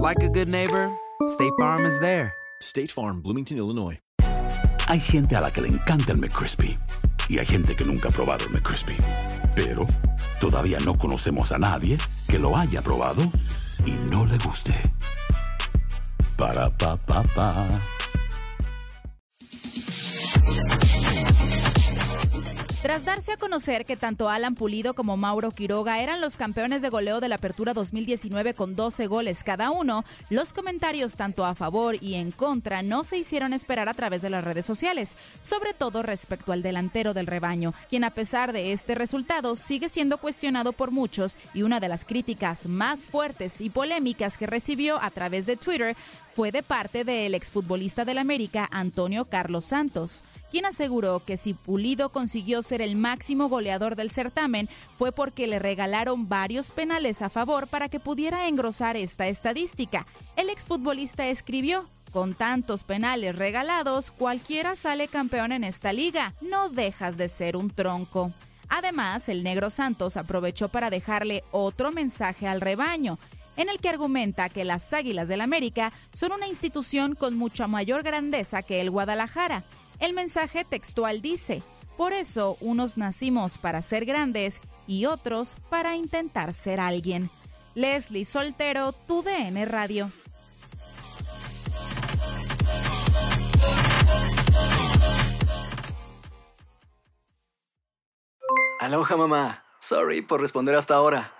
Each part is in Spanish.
like a good neighbor, State Farm is there. State Farm, Bloomington, Illinois. Hay gente a la que le encanta el McCrispy y hay gente que nunca ha probado el McCrispy. Pero todavía no conocemos a nadie que lo haya probado y no le guste. Para pa pa pa. Tras darse a conocer que tanto Alan Pulido como Mauro Quiroga eran los campeones de goleo de la Apertura 2019 con 12 goles cada uno, los comentarios tanto a favor y en contra no se hicieron esperar a través de las redes sociales, sobre todo respecto al delantero del rebaño, quien a pesar de este resultado sigue siendo cuestionado por muchos y una de las críticas más fuertes y polémicas que recibió a través de Twitter fue de parte del exfutbolista del América Antonio Carlos Santos, quien aseguró que si Pulido consiguió ser el máximo goleador del certamen fue porque le regalaron varios penales a favor para que pudiera engrosar esta estadística. El exfutbolista escribió, con tantos penales regalados, cualquiera sale campeón en esta liga, no dejas de ser un tronco. Además, el negro Santos aprovechó para dejarle otro mensaje al rebaño en el que argumenta que las Águilas del América son una institución con mucha mayor grandeza que el Guadalajara. El mensaje textual dice, por eso unos nacimos para ser grandes y otros para intentar ser alguien. Leslie Soltero, tu DN Radio. Aloha mamá. Sorry por responder hasta ahora.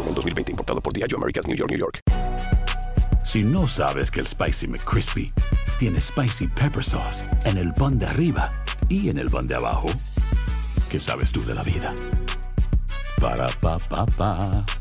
2020. Importado por Diageo Americas, New York, New York. Si no sabes que el Spicy McCrispy tiene Spicy Pepper Sauce en el pan de arriba y en el pan de abajo, ¿qué sabes tú de la vida? Para pa pa pa.